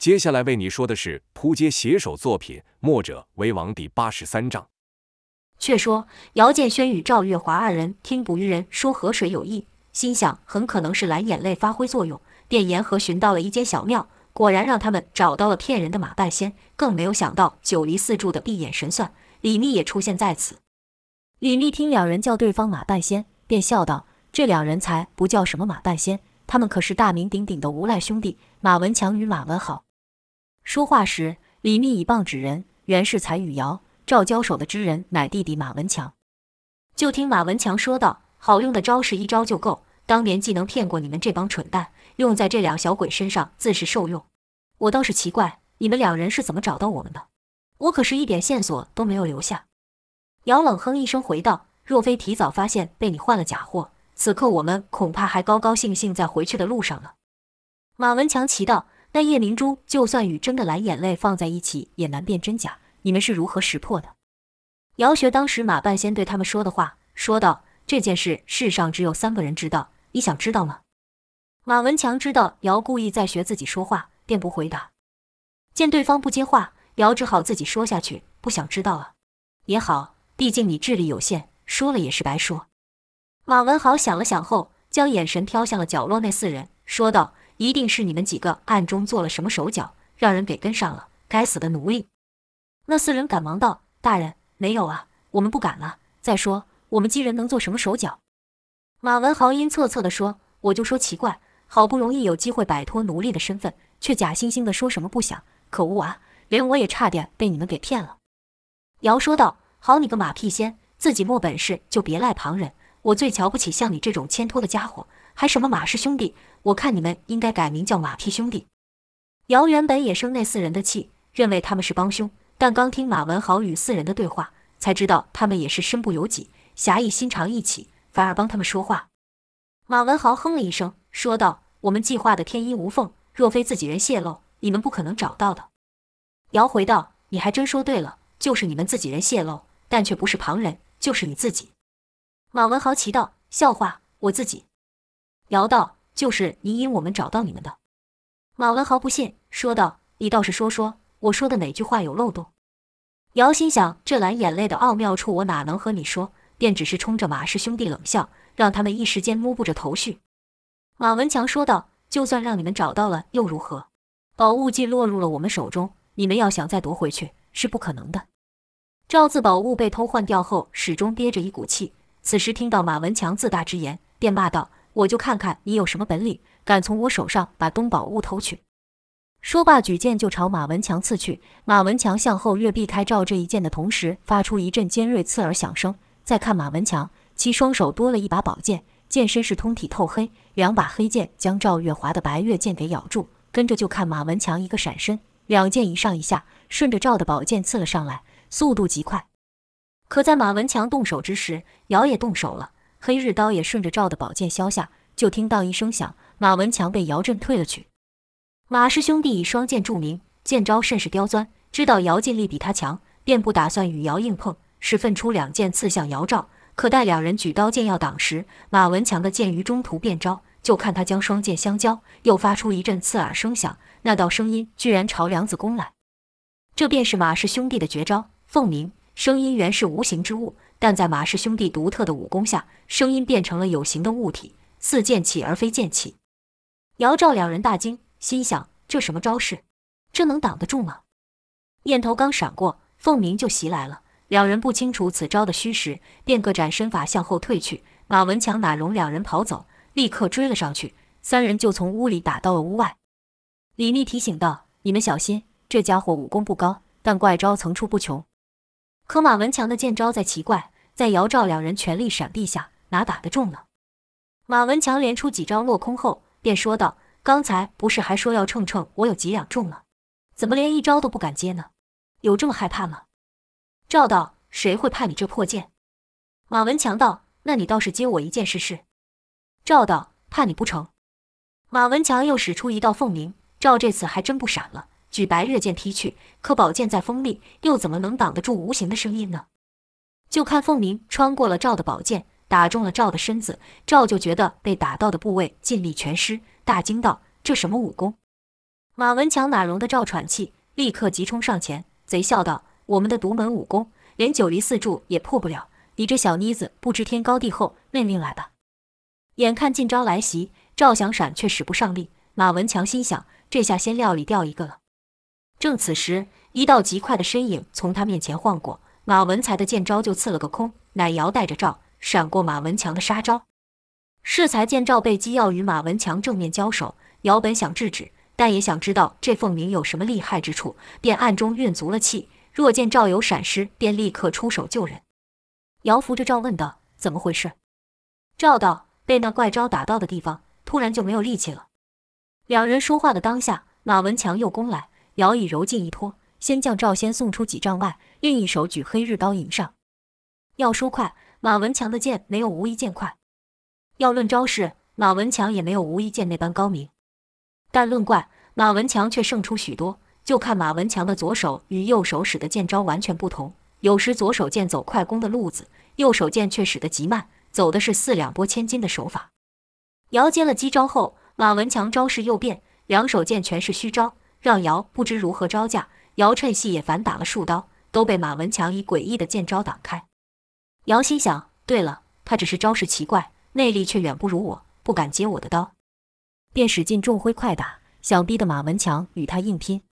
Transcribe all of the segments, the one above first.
接下来为你说的是扑街写手作品《墨者为王》第八十三章。却说姚建轩与赵月华二人听捕鱼人说河水有异，心想很可能是蓝眼泪发挥作用，便沿河寻到了一间小庙，果然让他们找到了骗人的马半仙。更没有想到九黎四柱的闭眼神算李密也出现在此。李密听两人叫对方马半仙，便笑道：“这两人才不叫什么马半仙，他们可是大名鼎鼎的无赖兄弟马文强与马文豪。”说话时，李密以棒指人，原是才与姚赵交手的之人，乃弟弟马文强。就听马文强说道：“好用的招式一招就够，当年既能骗过你们这帮蠢蛋，用在这两小鬼身上自是受用。我倒是奇怪，你们两人是怎么找到我们的？我可是一点线索都没有留下。”姚冷哼一声回道：“若非提早发现被你换了假货，此刻我们恐怕还高高兴兴在回去的路上呢。”马文强奇道。那夜明珠就算与真的蓝眼泪放在一起，也难辨真假。你们是如何识破的？姚学当时马半仙对他们说的话，说道：“这件事世上只有三个人知道，你想知道吗？”马文强知道姚故意在学自己说话，便不回答。见对方不接话，姚只好自己说下去：“不想知道啊，也好，毕竟你智力有限，说了也是白说。”马文豪想了想后，将眼神飘向了角落那四人，说道。一定是你们几个暗中做了什么手脚，让人给跟上了。该死的奴隶！那四人赶忙道：“大人，没有啊，我们不敢了。再说，我们几人能做什么手脚？”马文豪阴恻恻地说：“我就说奇怪，好不容易有机会摆脱奴隶的身份，却假惺惺地说什么不想。可恶啊！连我也差点被你们给骗了。”姚说道：“好你个马屁仙，自己没本事就别赖旁人。我最瞧不起像你这种牵拖的家伙。”还什么马氏兄弟？我看你们应该改名叫马屁兄弟。姚原本也生那四人的气，认为他们是帮凶，但刚听马文豪与四人的对话，才知道他们也是身不由己，侠义心肠一起，反而帮他们说话。马文豪哼了一声，说道：“我们计划的天衣无缝，若非自己人泄露，你们不可能找到的。”姚回道：“你还真说对了，就是你们自己人泄露，但却不是旁人，就是你自己。”马文豪奇道：“笑话，我自己。”姚道：“就是你引我们找到你们的。”马文豪不信，说道：“你倒是说说，我说的哪句话有漏洞？”姚心想：这蓝眼泪的奥妙处，我哪能和你说？便只是冲着马氏兄弟冷笑，让他们一时间摸不着头绪。马文强说道：“就算让你们找到了又如何？宝物既落入了我们手中，你们要想再夺回去是不可能的。”赵字宝物被偷换掉后，始终憋着一股气。此时听到马文强自大之言，便骂道。我就看看你有什么本领，敢从我手上把东宝物偷去！说罢，举剑就朝马文强刺去。马文强向后跃，避开赵这一剑的同时，发出一阵尖锐刺耳响声。再看马文强，其双手多了一把宝剑，剑身是通体透黑，两把黑剑将赵月华的白月剑给咬住。跟着就看马文强一个闪身，两剑一上一下，顺着赵的宝剑刺了上来，速度极快。可在马文强动手之时，姚也动手了。黑日刀也顺着赵的宝剑削下，就听到一声响，马文强被姚震退了去。马氏兄弟以双剑著名，剑招甚是刁钻，知道姚劲力比他强，便不打算与姚硬碰，是奋出两剑刺向姚赵。可待两人举刀剑要挡时，马文强的剑于中途变招，就看他将双剑相交，又发出一阵刺耳声响，那道声音居然朝梁子攻来。这便是马氏兄弟的绝招凤鸣，声音原是无形之物。但在马氏兄弟独特的武功下，声音变成了有形的物体，似剑气而非剑气。姚赵两人大惊，心想：这什么招式？这能挡得住吗？念头刚闪过，凤鸣就袭来了。两人不清楚此招的虚实，便各展身法向后退去。马文强哪容两人跑走，立刻追了上去。三人就从屋里打到了屋外。李密提醒道：“你们小心，这家伙武功不高，但怪招层出不穷。”可马文强的剑招再奇怪，在姚赵两人全力闪避下，哪打得中呢？马文强连出几招落空后，便说道：“刚才不是还说要称称我有几两重了？怎么连一招都不敢接呢？有这么害怕吗？”赵道：“谁会怕你这破剑？”马文强道：“那你倒是接我一剑试试。”赵道：“怕你不成？”马文强又使出一道凤鸣，赵这次还真不闪了。举白月剑踢去，可宝剑再锋利，又怎么能挡得住无形的声音呢？就看凤鸣穿过了赵的宝剑，打中了赵的身子。赵就觉得被打到的部位劲力全失，大惊道：“这什么武功？”马文强哪容得赵喘气，立刻急冲上前，贼笑道：“我们的独门武功，连九黎四柱也破不了。你这小妮子不知天高地厚，认命来吧。”眼看近招来袭，赵想闪却使不上力。马文强心想：这下先料理掉一个了。正此时，一道极快的身影从他面前晃过，马文才的剑招就刺了个空，乃姚带着赵闪过马文强的杀招。适才见赵被机要与马文强正面交手，姚本想制止，但也想知道这凤鸣有什么厉害之处，便暗中运足了气。若见赵有闪失，便立刻出手救人。姚扶着赵问道：“怎么回事？”赵道：“被那怪招打到的地方，突然就没有力气了。”两人说话的当下，马文强又攻来，姚以柔劲一拖，先将赵仙送出几丈外，另一手举黑日刀迎上。要说快，马文强的剑没有无一剑快。要论招式，马文强也没有无一剑那般高明，但论怪，马文强却胜出许多。就看马文强的左手与右手使的剑招完全不同，有时左手剑走快攻的路子，右手剑却使得极慢，走的是四两拨千斤的手法。姚接了击招后，马文强招式又变，两手剑全是虚招，让姚不知如何招架。姚趁隙也反打了数刀，都被马文强以诡异的剑招挡开。姚心想：对了，他只是招式奇怪。内力却远不如我，不敢接我的刀，便使劲重挥快打，想逼得马文强与他硬拼。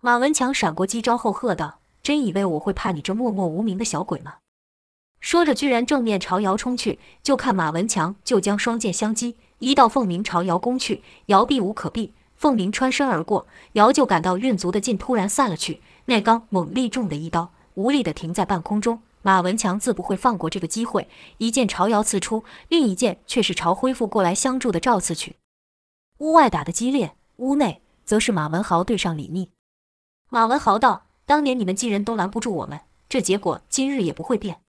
马文强闪过击招后喝道：“真以为我会怕你这默默无名的小鬼吗？”说着，居然正面朝姚冲去。就看马文强就将双剑相击，一道凤鸣朝姚攻去，姚避无可避，凤鸣穿身而过，姚就感到运足的劲突然散了去，那刚猛力中的一刀无力地停在半空中。马文强自不会放过这个机会，一剑朝姚刺出，另一剑却是朝恢复过来相助的赵刺去。屋外打得激烈，屋内则是马文豪对上李密。马文豪道：“当年你们几人都拦不住我们，这结果今日也不会变。”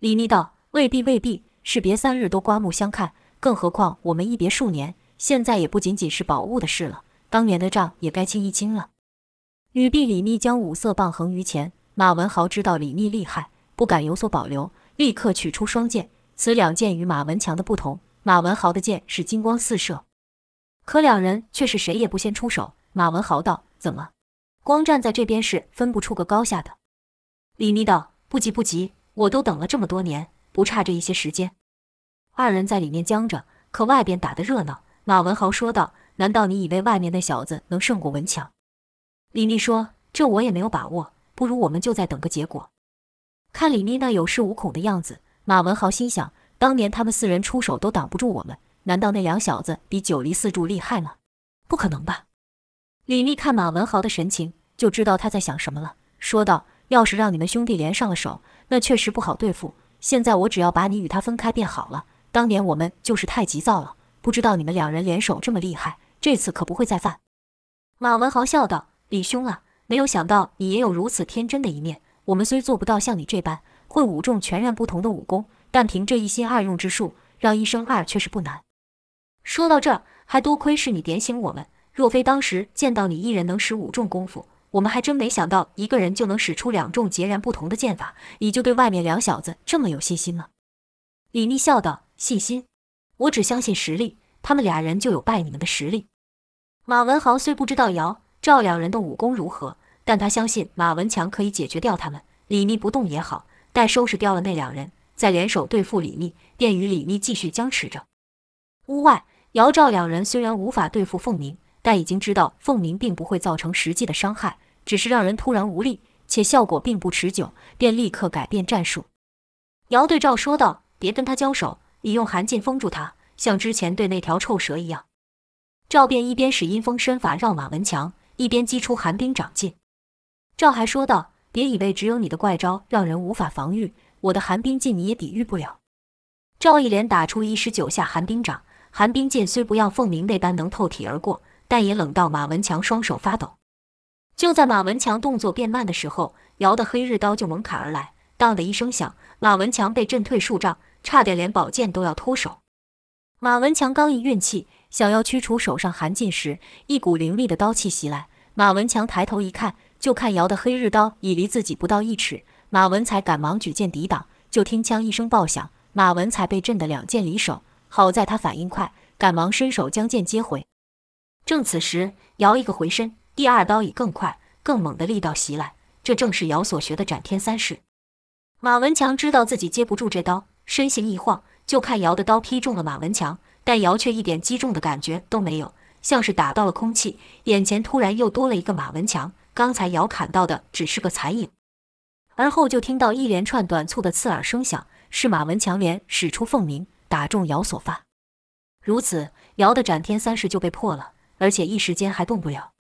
李密道：“未必，未必，士别三日都刮目相看，更何况我们一别数年，现在也不仅仅是宝物的事了，当年的账也该清一清了。”语毕，李密将五色棒横于前。马文豪知道李密厉害。不敢有所保留，立刻取出双剑。此两剑与马文强的不同，马文豪的剑是金光四射，可两人却是谁也不先出手。马文豪道：“怎么，光站在这边是分不出个高下的？”李密道：“不急不急，我都等了这么多年，不差这一些时间。”二人在里面僵着，可外边打得热闹。马文豪说道：“难道你以为外面那小子能胜过文强？”李密说：“这我也没有把握，不如我们就再等个结果。”看李密那有恃无恐的样子，马文豪心想：当年他们四人出手都挡不住我们，难道那两小子比九黎四柱厉害吗？不可能吧！李密看马文豪的神情，就知道他在想什么了，说道：“要是让你们兄弟连上了手，那确实不好对付。现在我只要把你与他分开便好了。当年我们就是太急躁了，不知道你们两人联手这么厉害，这次可不会再犯。”马文豪笑道：“李兄啊，没有想到你也有如此天真的一面。”我们虽做不到像你这般会五种全然不同的武功，但凭这一心二用之术，让一生二却是不难。说到这儿，还多亏是你点醒我们。若非当时见到你一人能使五种功夫，我们还真没想到一个人就能使出两种截然不同的剑法。你就对外面两小子这么有信心吗？李密笑道：“信心？我只相信实力。他们俩人就有败你们的实力。”马文豪虽不知道姚赵两人的武功如何。但他相信马文强可以解决掉他们。李密不动也好，待收拾掉了那两人，再联手对付李密，便与李密继续僵持着。屋外，姚赵两人虽然无法对付凤鸣，但已经知道凤鸣并不会造成实际的伤害，只是让人突然无力，且效果并不持久，便立刻改变战术。姚对赵说道：“别跟他交手，你用寒劲封住他，像之前对那条臭蛇一样。”赵便一边使阴风身法绕马文强，一边击出寒冰掌劲。赵还说道：“别以为只有你的怪招让人无法防御，我的寒冰劲你也抵御不了。”赵一连打出一十九下寒冰掌，寒冰劲虽不像凤鸣那般能透体而过，但也冷到马文强双手发抖。就在马文强动作变慢的时候，姚的黑日刀就猛砍而来，当的一声响，马文强被震退数丈，差点连宝剑都要脱手。马文强刚一运气，想要驱除手上寒劲时，一股凌厉的刀气袭来。马文强抬头一看。就看姚的黑日刀已离自己不到一尺，马文才赶忙举剑抵挡，就听枪一声爆响，马文才被震得两剑离手。好在他反应快，赶忙伸手将剑接回。正此时，姚一个回身，第二刀以更快、更猛的力道袭来，这正是姚所学的斩天三式。马文强知道自己接不住这刀，身形一晃，就看姚的刀劈中了马文强，但姚却一点击中的感觉都没有，像是打到了空气。眼前突然又多了一个马文强，刚才姚砍到的只是个残影。而后就听到一连串短促的刺耳声响，是马文强连使出凤鸣，打中姚所发。如此，姚的斩天三式就被破了，而且一时间还动不了。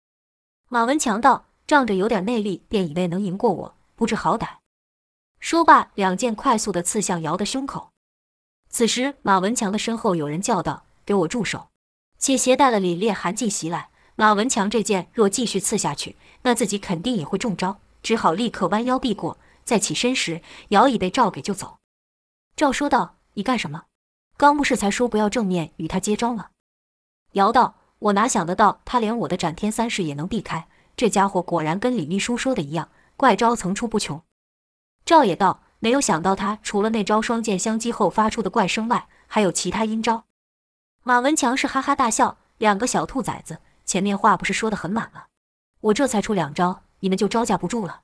马文强道：“仗着有点内力，便以为能赢过我，不知好歹。”说罢，两剑快速地刺向姚的胸口。此时，马文强的身后有人叫道：“给我住手！”且携带了凛冽寒气袭来。马文强这剑若继续刺下去，那自己肯定也会中招，只好立刻弯腰避过。再起身时，姚已被赵给救走。赵说道：“你干什么？刚不是才说不要正面与他接招吗？”姚道：“我哪想得到他连我的斩天三式也能避开？这家伙果然跟李秘书说的一样，怪招层出不穷。”赵也道：“没有想到他除了那招双剑相击后发出的怪声外，还有其他阴招。”马文强是哈哈大笑：“两个小兔崽子，前面话不是说得很满了？我这才出两招，你们就招架不住了。”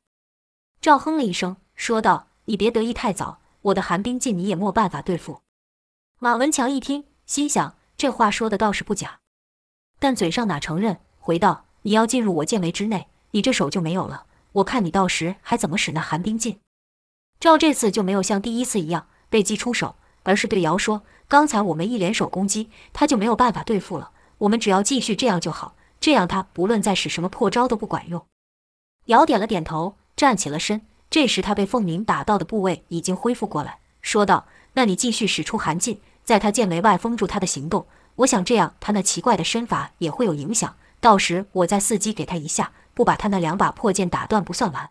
赵哼了一声，说道：“你别得意太早，我的寒冰劲你也没办法对付。”马文强一听，心想：这话说的倒是不假，但嘴上哪承认，回道：“你要进入我剑围之内，你这手就没有了。我看你到时还怎么使那寒冰劲。”赵这次就没有像第一次一样被击出手，而是对姚说：“刚才我们一联手攻击，他就没有办法对付了。我们只要继续这样就好，这样他不论再使什么破招都不管用。”姚点了点头，站起了身。这时他被凤鸣打到的部位已经恢复过来，说道：“那你继续使出寒劲，在他剑眉外封住他的行动。我想这样他那奇怪的身法也会有影响。到时我再伺机给他一下，不把他那两把破剑打断不算完。”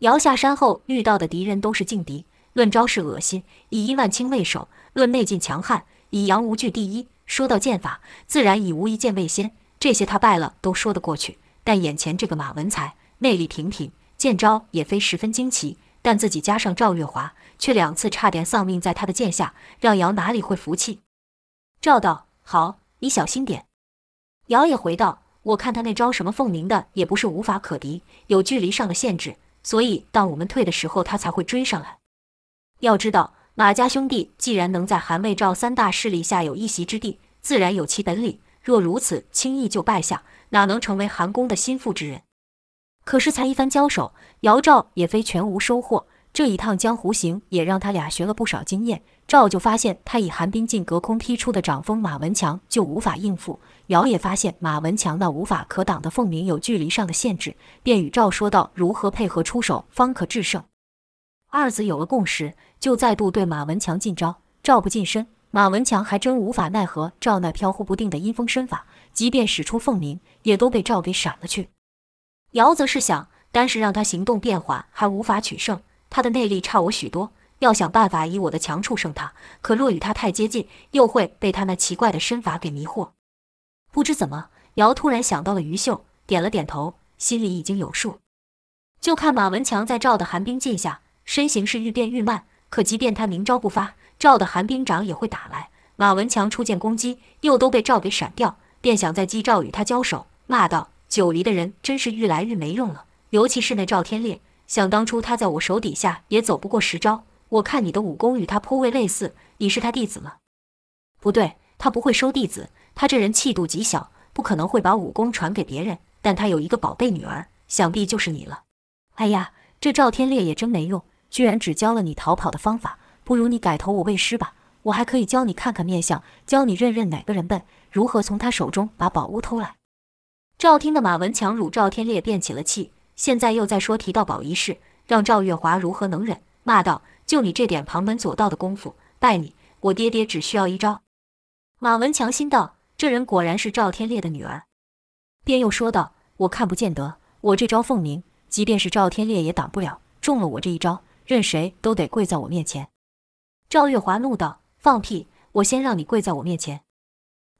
姚下山后遇到的敌人都是劲敌，论招式恶心，以殷万清为首；论内劲强悍，以杨无惧第一。说到剑法，自然以无一剑为先。这些他败了都说得过去。但眼前这个马文才，内力平平，剑招也非十分惊奇，但自己加上赵月华，却两次差点丧命在他的剑下，让姚哪里会服气？赵道：“好，你小心点。”姚也回道：“我看他那招什么凤鸣的，也不是无法可敌，有距离上的限制。”所以，当我们退的时候，他才会追上来。要知道，马家兄弟既然能在韩魏赵三大势力下有一席之地，自然有其本领。若如此轻易就败下，哪能成为韩公的心腹之人？可是才一番交手，姚赵也非全无收获。这一趟江湖行也让他俩学了不少经验。赵就发现他以寒冰劲隔空劈出的掌风，马文强就无法应付；姚也发现马文强那无法可挡的凤鸣有距离上的限制，便与赵说道：如何配合出手，方可制胜。二子有了共识，就再度对马文强进招。赵不近身，马文强还真无法奈何赵那飘忽不定的阴风身法，即便使出凤鸣，也都被赵给闪了去。姚则是想，单是让他行动变缓，还无法取胜，他的内力差我许多。要想办法以我的强处胜他，可若与他太接近，又会被他那奇怪的身法给迷惑。不知怎么，姚突然想到了于秀，点了点头，心里已经有数。就看马文强在赵的寒冰劲下，身形是愈变愈慢。可即便他明招不发，赵的寒冰掌也会打来。马文强出剑攻击，又都被赵给闪掉，便想再击赵与他交手，骂道：“九黎的人真是愈来愈没用了，尤其是那赵天烈，想当初他在我手底下也走不过十招。”我看你的武功与他颇为类似，你是他弟子吗？不对，他不会收弟子，他这人气度极小，不可能会把武功传给别人。但他有一个宝贝女儿，想必就是你了。哎呀，这赵天烈也真没用，居然只教了你逃跑的方法。不如你改投我为师吧，我还可以教你看看面相，教你认认哪个人笨，如何从他手中把宝物偷来。赵听的马文强辱赵天烈便起了气，现在又在说提到宝一事，让赵月华如何能忍？骂道。就你这点旁门左道的功夫，拜你，我爹爹只需要一招。马文强心道：这人果然是赵天烈的女儿。便又说道：我看不见得，我这招凤鸣，即便是赵天烈也挡不了。中了我这一招，任谁都得跪在我面前。赵月华怒道：放屁！我先让你跪在我面前。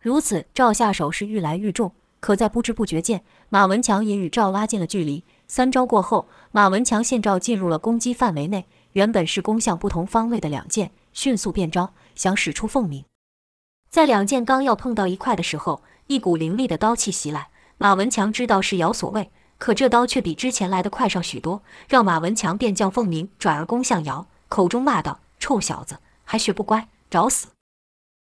如此，赵下手是愈来愈重，可在不知不觉间，马文强也与赵拉近了距离。三招过后，马文强现赵进入了攻击范围内。原本是攻向不同方位的两剑，迅速变招，想使出凤鸣。在两剑刚要碰到一块的时候，一股凌厉的刀气袭来。马文强知道是姚所为，可这刀却比之前来的快上许多，让马文强便将凤鸣转而攻向姚，口中骂道：“臭小子，还学不乖，找死！”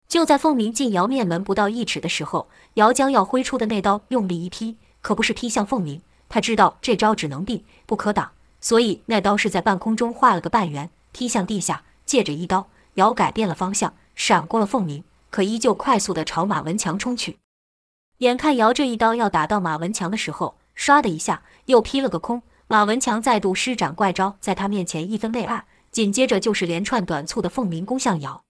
就在凤鸣近姚面门不到一尺的时候，姚将要挥出的那刀用力一劈，可不是劈向凤鸣。他知道这招只能避不可挡，所以那刀是在半空中画了个半圆，劈向地下。借着一刀，姚改变了方向，闪过了凤鸣，可依旧快速地朝马文强冲去。眼看姚这一刀要打到马文强的时候，唰的一下又劈了个空。马文强再度施展怪招，在他面前一分为二，紧接着就是连串短促的凤鸣攻向姚。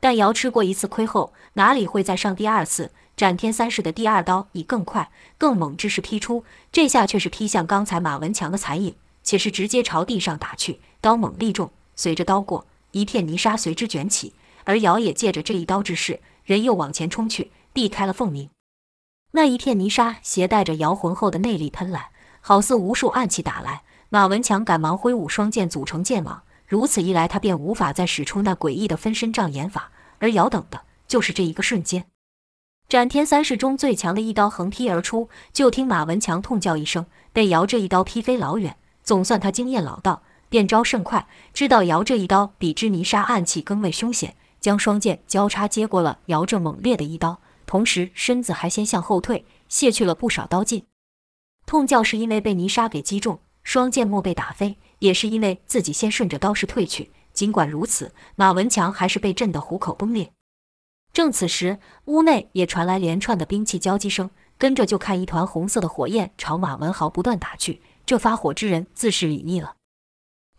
但姚吃过一次亏后，哪里会再上第二次？斩天三式的第二刀以更快、更猛之势劈出，这下却是劈向刚才马文强的残影，且是直接朝地上打去。刀猛力重，随着刀过，一片泥沙随之卷起。而姚也借着这一刀之势，人又往前冲去，避开了凤鸣。那一片泥沙携带着姚浑厚的内力喷来，好似无数暗器打来。马文强赶忙挥舞双剑组成剑网，如此一来，他便无法再使出那诡异的分身障眼法。而姚等的就是这一个瞬间。斩天三式中最强的一刀横劈而出，就听马文强痛叫一声，被姚这一刀劈飞老远。总算他经验老道，变招甚快，知道姚这一刀比之泥沙暗器更为凶险，将双剑交叉接过了姚这猛烈的一刀，同时身子还先向后退，卸去了不少刀劲。痛叫是因为被泥沙给击中，双剑莫被打飞，也是因为自己先顺着刀势退去。尽管如此，马文强还是被震得虎口崩裂。正此时，屋内也传来连串的兵器交击声，跟着就看一团红色的火焰朝马文豪不断打去。这发火之人自是李密了。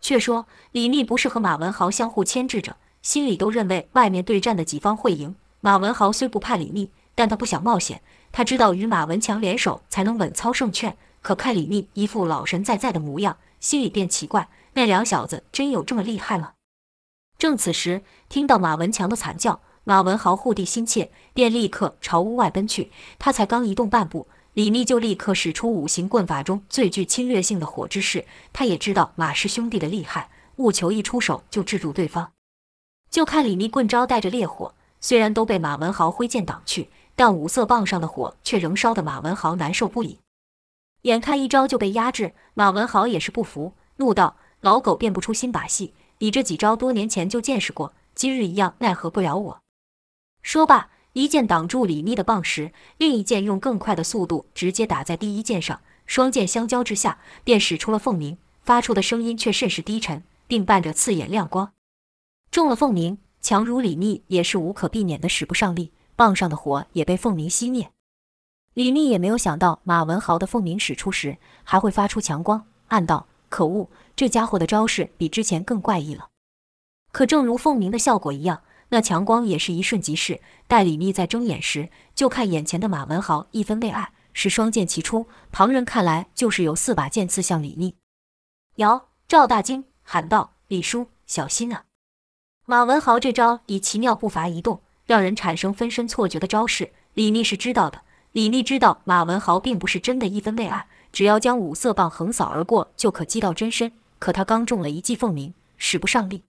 却说李密不是和马文豪相互牵制着，心里都认为外面对战的几方会赢。马文豪虽不怕李密，但他不想冒险。他知道与马文强联手才能稳操胜券。可看李密一副老神在在的模样，心里便奇怪：那两小子真有这么厉害吗？正此时，听到马文强的惨叫。马文豪护地心切，便立刻朝屋外奔去。他才刚移动半步，李密就立刻使出五行棍法中最具侵略性的火之势。他也知道马氏兄弟的厉害，务求一出手就制住对方。就看李密棍招带着烈火，虽然都被马文豪挥剑挡去，但五色棒上的火却仍烧得马文豪难受不已。眼看一招就被压制，马文豪也是不服，怒道：“老狗变不出新把戏，你这几招多年前就见识过，今日一样奈何不了我。”说罢，一剑挡住李密的棒时，另一剑用更快的速度直接打在第一剑上。双剑相交之下，便使出了凤鸣，发出的声音却甚是低沉，并伴着刺眼亮光。中了凤鸣，强如李密也是无可避免的使不上力，棒上的火也被凤鸣熄灭。李密也没有想到马文豪的凤鸣使出时还会发出强光，暗道：可恶，这家伙的招式比之前更怪异了。可正如凤鸣的效果一样。那强光也是一瞬即逝，待李密再睁眼时，就看眼前的马文豪一分为二，是双剑齐出。旁人看来就是有四把剑刺向李密。姚赵大惊，喊道：“李叔，小心啊！”马文豪这招以奇妙步伐移动，让人产生分身错觉的招式，李密是知道的。李密知道马文豪并不是真的一分为二，只要将五色棒横扫而过，就可击到真身。可他刚中了一记凤鸣，使不上力。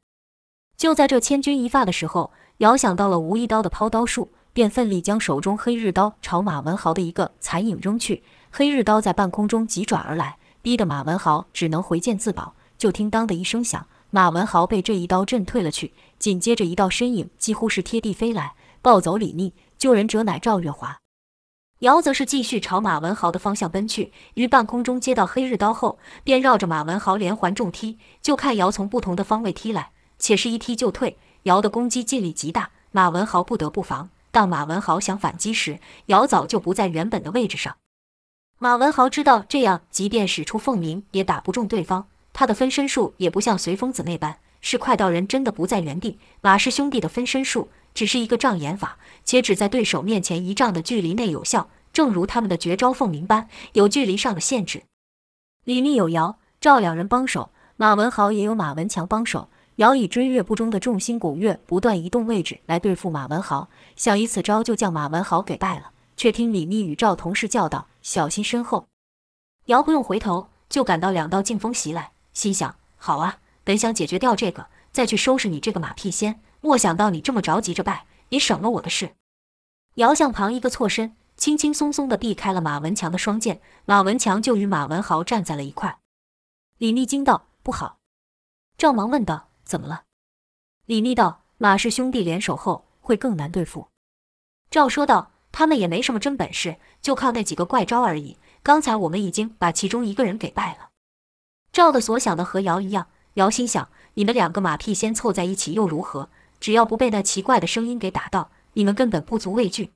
就在这千钧一发的时候，遥想到了吴一刀的抛刀术，便奋力将手中黑日刀朝马文豪的一个残影扔去。黑日刀在半空中急转而来，逼得马文豪只能回剑自保。就听当的一声响，马文豪被这一刀震退了去。紧接着一道身影几乎是贴地飞来，抱走李密。救人者乃赵月华。姚则是继续朝马文豪的方向奔去，于半空中接到黑日刀后，便绕着马文豪连环重踢。就看姚从不同的方位踢来。且是一踢就退，姚的攻击劲力极大，马文豪不得不防。当马文豪想反击时，姚早就不在原本的位置上。马文豪知道这样，即便使出凤鸣也打不中对方。他的分身术也不像随风子那般，是快到人真的不在原地。马氏兄弟的分身术只是一个障眼法，且只在对手面前一丈的距离内有效，正如他们的绝招凤鸣般，有距离上的限制。李密有姚、赵两人帮手，马文豪也有马文强帮手。姚以追月不中的众星拱月，不断移动位置来对付马文豪，想以此招就将马文豪给败了。却听李密与赵同事叫道：“小心身后！”姚不用回头，就感到两道劲风袭来，心想：“好啊，本想解决掉这个，再去收拾你这个马屁仙，莫想到你这么着急着败，也省了我的事。”姚向旁一个错身，轻轻松松地避开了马文强的双剑，马文强就与马文豪站在了一块。李密惊道：“不好！”赵忙问道：“怎么了？”李密道：“马氏兄弟联手后会更难对付。”赵说道：“他们也没什么真本事，就靠那几个怪招而已。刚才我们已经把其中一个人给败了。”赵的所想的和姚一样，姚心想：“你们两个马屁先凑在一起又如何？只要不被那奇怪的声音给打到，你们根本不足畏惧。”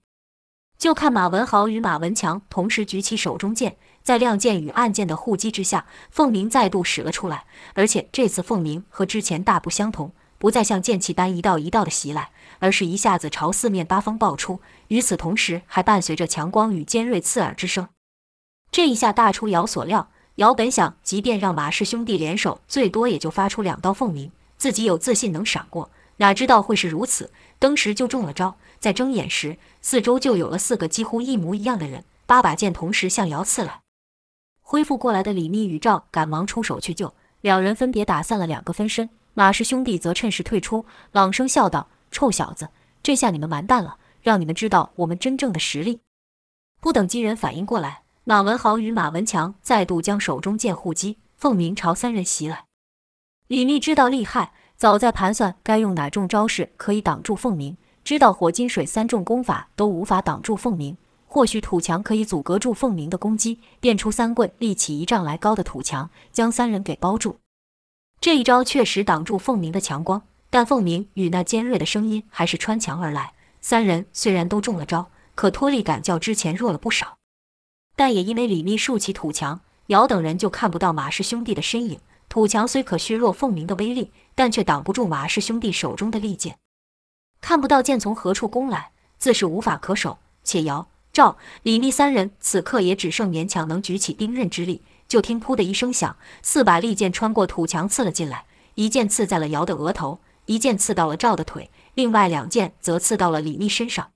就看马文豪与马文强同时举起手中剑，在亮剑与暗剑的互击之下，凤鸣再度使了出来。而且这次凤鸣和之前大不相同，不再像剑气般一道一道的袭来，而是一下子朝四面八方爆出。与此同时，还伴随着强光与尖锐刺耳之声。这一下大出姚所料，姚本想，即便让马氏兄弟联手，最多也就发出两道凤鸣，自己有自信能闪过。哪知道会是如此，登时就中了招。在睁眼时，四周就有了四个几乎一模一样的人，八把剑同时向姚刺来。恢复过来的李密与赵赶忙出手去救，两人分别打散了两个分身。马氏兄弟则趁势退出，朗声笑道：“臭小子，这下你们完蛋了，让你们知道我们真正的实力。”不等金人反应过来，马文豪与马文强再度将手中剑护击，凤鸣朝三人袭来。李密知道厉害。早在盘算该用哪种招式可以挡住凤鸣，知道火金水三种功法都无法挡住凤鸣，或许土墙可以阻隔住凤鸣的攻击，变出三棍立起一丈来高的土墙，将三人给包住。这一招确实挡住凤鸣的强光，但凤鸣与那尖锐的声音还是穿墙而来。三人虽然都中了招，可脱力感较之前弱了不少。但也因为李密竖起土墙，姚等人就看不到马氏兄弟的身影。土墙虽可削弱凤鸣的威力，但却挡不住马氏兄弟手中的利剑。看不到剑从何处攻来，自是无法可守。且姚、赵、李密三人此刻也只剩勉强能举起兵刃之力。就听“噗”的一声响，四把利剑穿过土墙刺了进来，一剑刺在了姚的额头，一剑刺到了赵的腿，另外两剑则刺到了李密身上。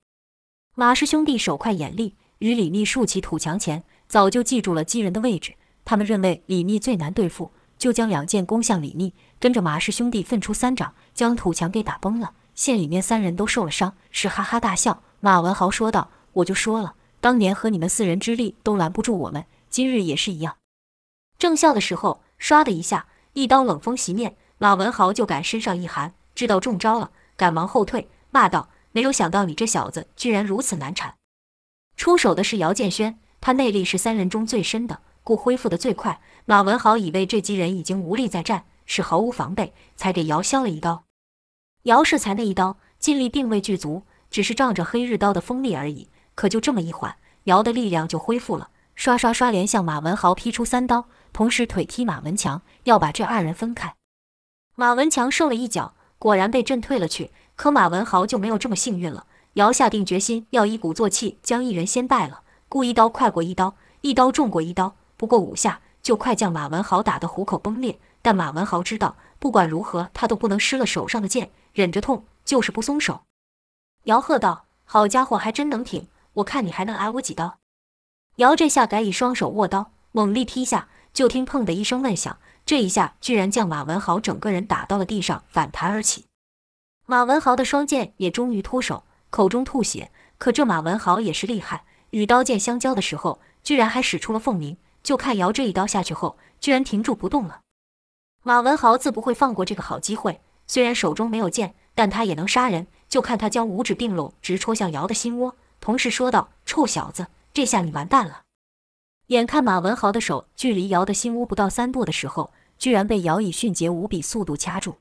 马氏兄弟手快眼利，与李密竖起土墙前，早就记住了击人的位置。他们认为李密最难对付。就将两剑攻向李密，跟着马氏兄弟奋出三掌，将土墙给打崩了。县里面三人都受了伤，是哈哈大笑。马文豪说道：“我就说了，当年和你们四人之力都拦不住我们，今日也是一样。”正笑的时候，唰的一下，一刀冷风袭面，马文豪就感身上一寒，知道中招了，赶忙后退，骂道：“没有想到你这小子居然如此难缠。”出手的是姚建轩，他内力是三人中最深的。故恢复得最快。马文豪以为这几人已经无力再战，是毫无防备，才给姚削了一刀。姚氏才那一刀，劲力并未具足，只是仗着黑日刀的锋利而已。可就这么一缓，姚的力量就恢复了，刷刷刷连向马文豪劈出三刀，同时腿踢马文强，要把这二人分开。马文强受了一脚，果然被震退了去。可马文豪就没有这么幸运了。姚下定决心要一鼓作气将一人先败了，故一刀快过一刀，一刀重过一刀。不过五下，就快将马文豪打得虎口崩裂。但马文豪知道，不管如何，他都不能失了手上的剑，忍着痛，就是不松手。姚喝道：“好家伙，还真能挺！我看你还能挨我几刀。”姚这下改以双手握刀，猛力劈下，就听“砰”的一声闷响，这一下居然将马文豪整个人打到了地上，反弹而起。马文豪的双剑也终于脱手，口中吐血。可这马文豪也是厉害，与刀剑相交的时候，居然还使出了凤鸣。就看姚这一刀下去后，居然停住不动了。马文豪自不会放过这个好机会，虽然手中没有剑，但他也能杀人。就看他将五指并拢，直戳向姚的心窝，同时说道：“臭小子，这下你完蛋了！”眼看马文豪的手距离姚的心窝不到三步的时候，居然被姚以迅捷无比速度掐住。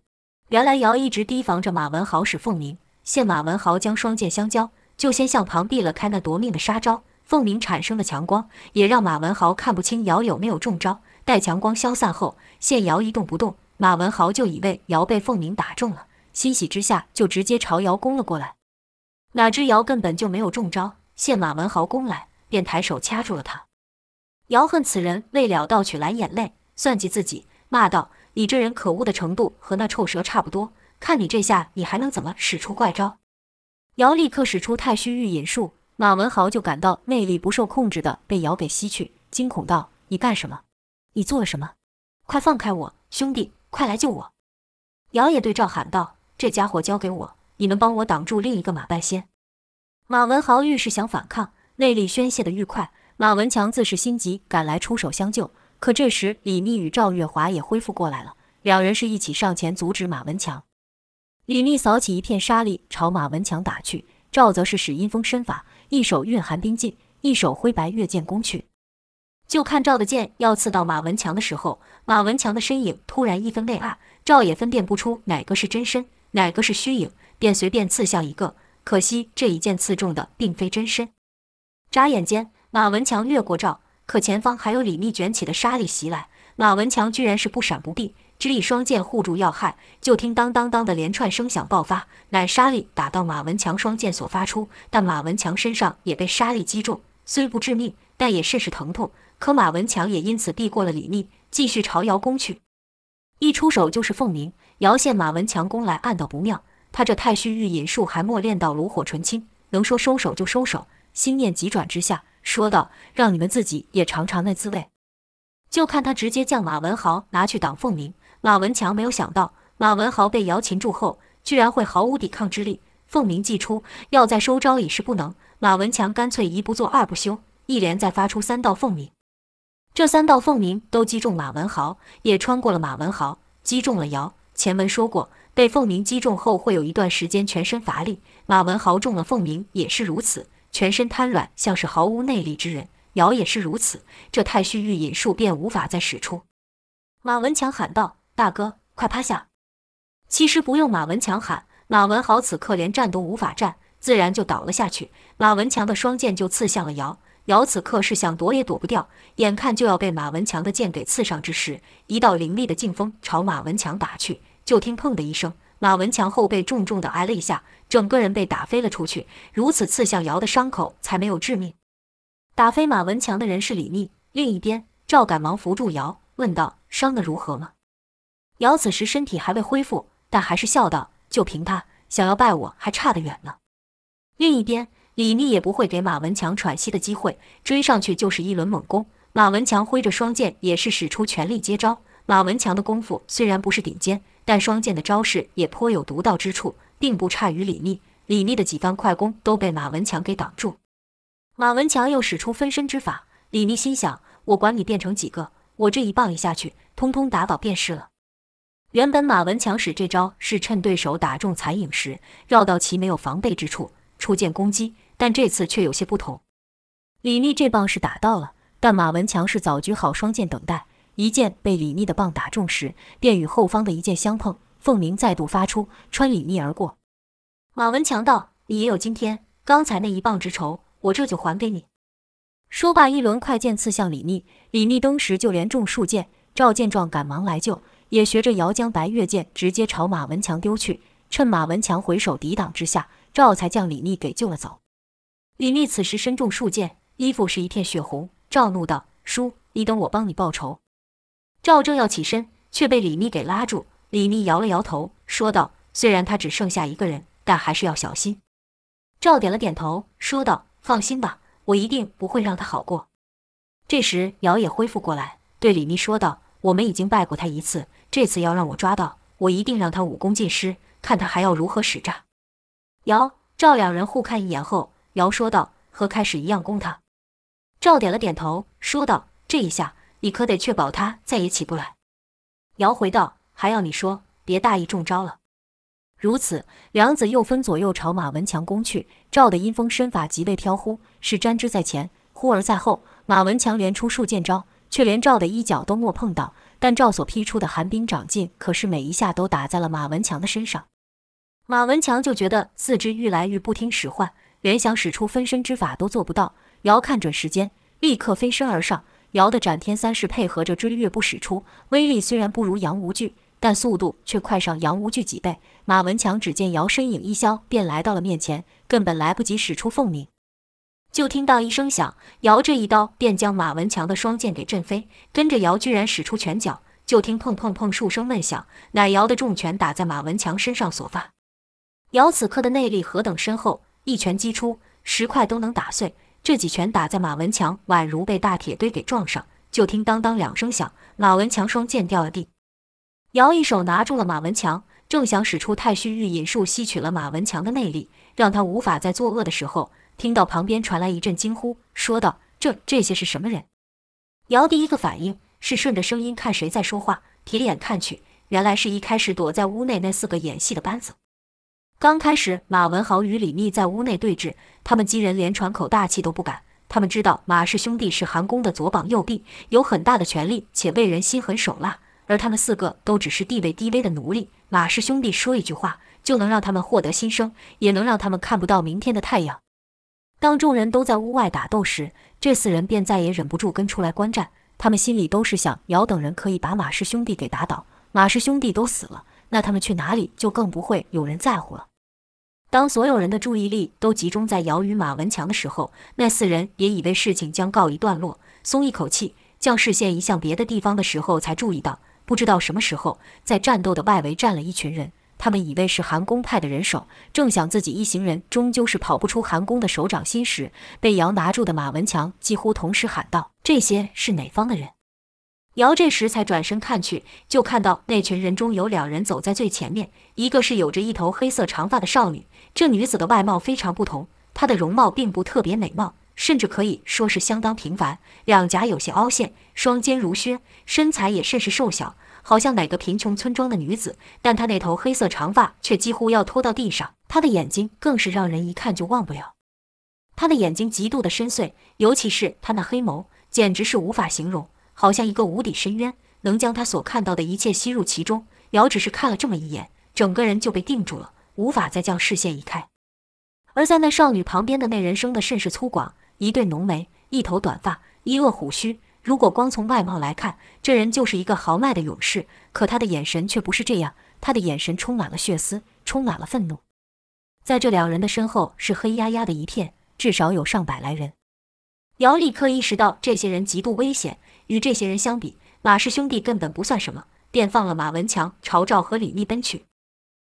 原来姚一直提防着马文豪使凤鸣，现马文豪将双剑相交，就先向旁避了开那夺命的杀招。凤鸣产生的强光也让马文豪看不清姚有没有中招。待强光消散后，现姚一动不动，马文豪就以为姚被凤鸣打中了，欣喜之下就直接朝姚攻了过来。哪知姚根本就没有中招，见马文豪攻来，便抬手掐住了他。姚恨此人未了盗取蓝眼泪，算计自己，骂道：“你这人可恶的程度和那臭蛇差不多，看你这下你还能怎么使出怪招？”姚立刻使出太虚御引术。马文豪就感到内力不受控制的被姚给吸去，惊恐道：“你干什么？你做了什么？快放开我，兄弟，快来救我！”姚也对赵喊道：“这家伙交给我，你们帮我挡住另一个马半仙。”马文豪愈是想反抗，内力宣泄得愈快。马文强自是心急，赶来出手相救。可这时李密与赵月华也恢复过来了，两人是一起上前阻止马文强。李密扫起一片沙粒朝马文强打去，赵则是使阴风身法，一手运寒冰劲，一手挥白月剑攻去。就看赵的剑要刺到马文强的时候，马文强的身影突然一分为二，赵也分辨不出哪个是真身，哪个是虚影，便随便刺向一个。可惜这一剑刺中的并非真身。眨眼间，马文强越过赵，可前方还有李密卷起的沙粒袭来，马文强居然是不闪不避，只以双剑护住要害。就听当当当的连串声响爆发，乃沙粒打到马文强双剑所发出，但马文强身上也被沙粒击中，虽不致命，但也甚是疼痛。可马文强也因此避过了李密，继续朝姚攻去。一出手就是凤鸣，姚县马文强攻来，暗道不妙。他这太虚御引术还没练到炉火纯青，能说收手就收手。心念急转之下，说道：“让你们自己也尝尝那滋味。”就看他直接将马文豪拿去挡凤鸣。马文强没有想到，马文豪被姚擒住后，居然会毫无抵抗之力。凤鸣既出，要再收招已是不能。马文强干脆一不做二不休，一连再发出三道凤鸣。这三道凤鸣都击中马文豪，也穿过了马文豪，击中了姚。前文说过。被凤鸣击中后，会有一段时间全身乏力。马文豪中了凤鸣也是如此，全身瘫软，像是毫无内力之人。瑶也是如此，这太虚御引术便无法再使出。马文强喊道：“大哥，快趴下！”其实不用马文强喊，马文豪此刻连站都无法站，自然就倒了下去。马文强的双剑就刺向了瑶，瑶此刻是想躲也躲不掉，眼看就要被马文强的剑给刺上之时，一道凌厉的劲风朝马文强打去。就听“砰”的一声，马文强后背重重的挨了一下，整个人被打飞了出去。如此刺向姚的伤口才没有致命。打飞马文强的人是李密。另一边，赵赶忙扶住姚，问道：“伤得如何了？”姚此时身体还未恢复，但还是笑道：“就凭他，想要败我还差得远呢。”另一边，李密也不会给马文强喘息的机会，追上去就是一轮猛攻。马文强挥着双剑，也是使出全力接招。马文强的功夫虽然不是顶尖。但双剑的招式也颇有独到之处，并不差于李密。李密的几番快攻都被马文强给挡住。马文强又使出分身之法，李密心想：我管你变成几个，我这一棒一下去，通通打倒便是了。原本马文强使这招是趁对手打中残影时，绕到其没有防备之处出剑攻击，但这次却有些不同。李密这棒是打到了，但马文强是早举好双剑等待。一剑被李密的棒打中时，便与后方的一剑相碰，凤鸣再度发出，穿李密而过。马文强道：“你也有今天，刚才那一棒之仇，我这就还给你。”说罢，一轮快剑刺向李密，李密登时就连中数剑。赵见状，赶忙来救，也学着姚将白月剑直接朝马文强丢去。趁马文强回手抵挡之下，赵才将李密给救了走。李密此时身中数剑，衣服是一片血红。赵怒道：“叔，你等我帮你报仇。”赵正要起身，却被李密给拉住。李密摇了摇头，说道：“虽然他只剩下一个人，但还是要小心。”赵点了点头，说道：“放心吧，我一定不会让他好过。”这时，姚也恢复过来，对李密说道：“我们已经拜过他一次，这次要让我抓到，我一定让他武功尽失，看他还要如何使诈。”姚、赵两人互看一眼后，姚说道：“和开始一样攻他。”赵点了点头，说道：“这一下。”你可得确保他再也起不来。姚回道：“还要你说，别大意中招了。”如此，梁子又分左右朝马文强攻去。赵的阴风身法极为飘忽，是沾之在前，忽而在后。马文强连出数剑招，却连赵的衣角都没碰到。但赵所劈出的寒冰掌劲，可是每一下都打在了马文强的身上。马文强就觉得四肢愈来愈不听使唤，连想使出分身之法都做不到。姚看准时间，立刻飞身而上。姚的斩天三式配合着追月步使出，威力虽然不如杨无惧，但速度却快上杨无惧几倍。马文强只见姚身影一消，便来到了面前，根本来不及使出凤鸣，就听到一声响，姚这一刀便将马文强的双剑给震飞。跟着姚居然使出拳脚，就听砰砰砰数声闷响，乃姚的重拳打在马文强身上所发。姚此刻的内力何等深厚，一拳击出，石块都能打碎。这几拳打在马文强，宛如被大铁堆给撞上。就听当当两声响，马文强双剑掉了地。姚一手拿住了马文强，正想使出太虚御引术吸取了马文强的内力，让他无法再作恶的时候，听到旁边传来一阵惊呼，说道：“这这些是什么人？”姚第一个反应是顺着声音看谁在说话，提眼看去，原来是一开始躲在屋内那四个演戏的班子。刚开始，马文豪与李密在屋内对峙，他们几人连喘口大气都不敢。他们知道马氏兄弟是韩公的左膀右臂，有很大的权力，且为人心狠手辣。而他们四个都只是地位低微的奴隶。马氏兄弟说一句话，就能让他们获得新生，也能让他们看不到明天的太阳。当众人都在屋外打斗时，这四人便再也忍不住跟出来观战。他们心里都是想：姚等人可以把马氏兄弟给打倒，马氏兄弟都死了，那他们去哪里就更不会有人在乎了。当所有人的注意力都集中在姚与马文强的时候，那四人也以为事情将告一段落，松一口气，将视线移向别的地方的时候，才注意到，不知道什么时候，在战斗的外围站了一群人。他们以为是韩公派的人手，正想自己一行人终究是跑不出韩公的手掌心时，被姚拿住的马文强几乎同时喊道：“这些是哪方的人？”姚这时才转身看去，就看到那群人中有两人走在最前面，一个是有着一头黑色长发的少女。这女子的外貌非常不同，她的容貌并不特别美貌，甚至可以说是相当平凡。两颊有些凹陷，双肩如靴，身材也甚是瘦小，好像哪个贫穷村庄的女子。但她那头黑色长发却几乎要拖到地上，她的眼睛更是让人一看就忘不了。她的眼睛极度的深邃，尤其是她那黑眸，简直是无法形容。好像一个无底深渊，能将他所看到的一切吸入其中。姚只是看了这么一眼，整个人就被定住了，无法再将视线移开。而在那少女旁边的那人生得甚是粗犷，一对浓眉，一头短发，一握胡须。如果光从外貌来看，这人就是一个豪迈的勇士。可他的眼神却不是这样，他的眼神充满了血丝，充满了愤怒。在这两人的身后是黑压压的一片，至少有上百来人。姚立刻意识到这些人极度危险。与这些人相比，马氏兄弟根本不算什么，便放了马文强，朝赵和李密奔去。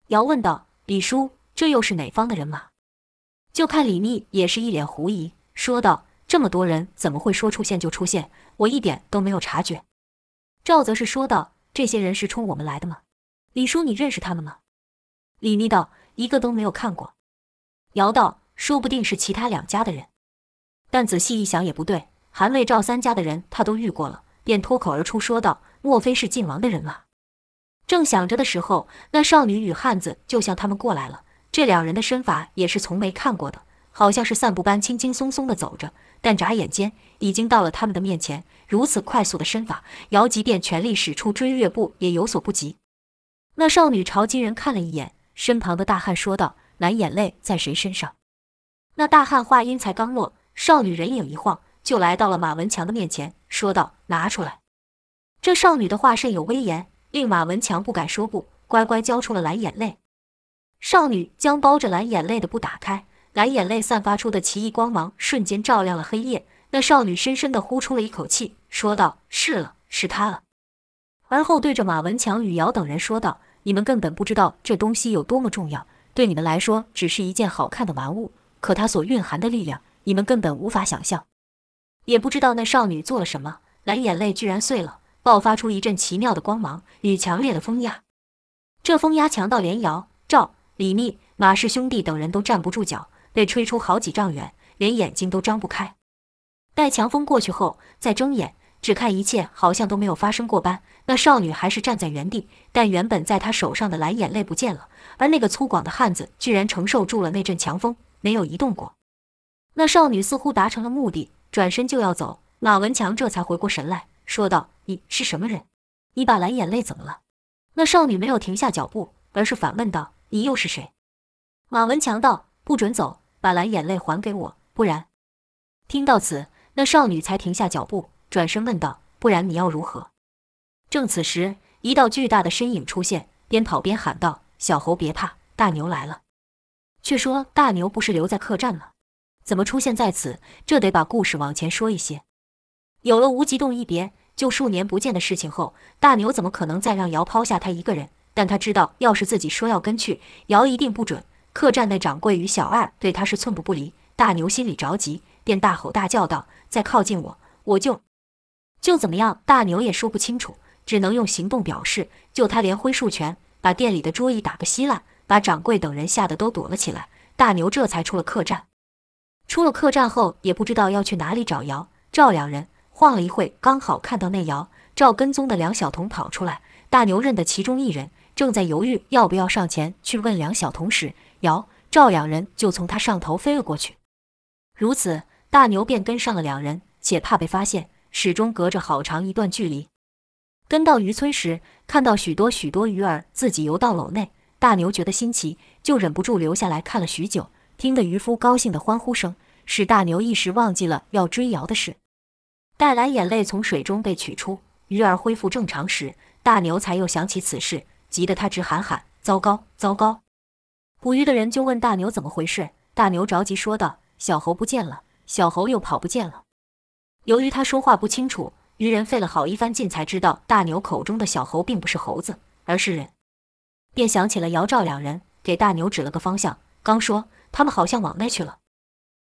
姚问道：“李叔，这又是哪方的人马？”就看李密也是一脸狐疑，说道：“这么多人，怎么会说出现就出现？我一点都没有察觉。”赵则是说道：“这些人是冲我们来的吗？李叔，你认识他们吗？”李密道：“一个都没有看过。”姚道：“说不定是其他两家的人，但仔细一想也不对。”韩魏赵三家的人，他都遇过了，便脱口而出说道：“莫非是晋王的人了？”正想着的时候，那少女与汉子就向他们过来了。这两人的身法也是从没看过的，好像是散步般轻轻松松地走着，但眨眼间已经到了他们的面前。如此快速的身法，姚即便全力使出追月步也有所不及。那少女朝金人看了一眼，身旁的大汉说道：“蓝眼泪在谁身上？”那大汉话音才刚落，少女人影一晃。就来到了马文强的面前，说道：“拿出来。”这少女的话甚有威严，令马文强不敢说不，乖乖交出了蓝眼泪。少女将包着蓝眼泪的布打开，蓝眼泪散发出的奇异光芒瞬间照亮了黑夜。那少女深深地呼出了一口气，说道：“是了，是他了。”而后对着马文强雨瑶等人说道：“你们根本不知道这东西有多么重要，对你们来说只是一件好看的玩物，可它所蕴含的力量，你们根本无法想象。”也不知道那少女做了什么，蓝眼泪居然碎了，爆发出一阵奇妙的光芒与强烈的风压。这风压强到连姚、赵、李密、马氏兄弟等人都站不住脚，被吹出好几丈远，连眼睛都张不开。待强风过去后，再睁眼，只看一切好像都没有发生过般。那少女还是站在原地，但原本在她手上的蓝眼泪不见了，而那个粗犷的汉子居然承受住了那阵强风，没有移动过。那少女似乎达成了目的。转身就要走，马文强这才回过神来说道：“你是什么人？你把蓝眼泪怎么了？”那少女没有停下脚步，而是反问道：“你又是谁？”马文强道：“不准走，把蓝眼泪还给我，不然……”听到此，那少女才停下脚步，转身问道：“不然你要如何？”正此时，一道巨大的身影出现，边跑边喊道：“小猴别怕，大牛来了。”却说大牛不是留在客栈吗？怎么出现在此？这得把故事往前说一些。有了无极洞一别就数年不见的事情后，大牛怎么可能再让姚抛下他一个人？但他知道，要是自己说要跟去，姚一定不准。客栈内掌柜与小二对他是寸步不离。大牛心里着急，便大吼大叫道：“再靠近我，我就就怎么样？”大牛也说不清楚，只能用行动表示。就他连挥数拳，把店里的桌椅打个稀烂，把掌柜等人吓得都躲了起来。大牛这才出了客栈。出了客栈后，也不知道要去哪里找姚赵两人。晃了一会，刚好看到那姚赵跟踪的两小童跑出来。大牛认得其中一人，正在犹豫要不要上前去问两小童时，姚赵两人就从他上头飞了过去。如此，大牛便跟上了两人，且怕被发现，始终隔着好长一段距离。跟到渔村时，看到许多许多鱼儿自己游到篓内，大牛觉得新奇，就忍不住留下来看了许久。听得渔夫高兴的欢呼声，使大牛一时忘记了要追姚的事。待蓝眼泪从水中被取出，鱼儿恢复正常时，大牛才又想起此事，急得他直喊喊：“糟糕，糟糕！”捕鱼的人就问大牛怎么回事，大牛着急说道：“小猴不见了，小猴又跑不见了。”由于他说话不清楚，渔人费了好一番劲才知道大牛口中的小猴并不是猴子，而是人，便想起了姚赵两人，给大牛指了个方向，刚说。他们好像往那去了，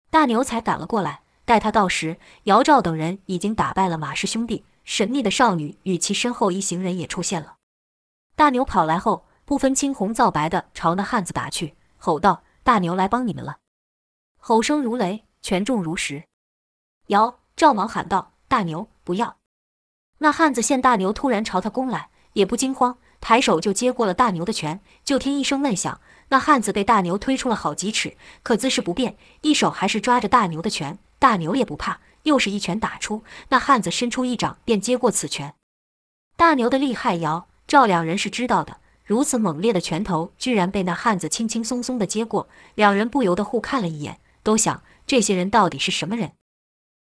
大牛才赶了过来。待他到时，姚赵等人已经打败了马氏兄弟。神秘的少女与其身后一行人也出现了。大牛跑来后，不分青红皂白的朝那汉子打去，吼道：“大牛来帮你们了！”吼声如雷，拳重如石。姚赵忙喊道：“大牛，不要！”那汉子见大牛突然朝他攻来，也不惊慌，抬手就接过了大牛的拳。就听一声闷响。那汉子被大牛推出了好几尺，可姿势不变，一手还是抓着大牛的拳。大牛也不怕，又是一拳打出。那汉子伸出一掌便接过此拳。大牛的厉害，姚赵两人是知道的。如此猛烈的拳头，居然被那汉子轻轻松松的接过，两人不由得互看了一眼，都想这些人到底是什么人。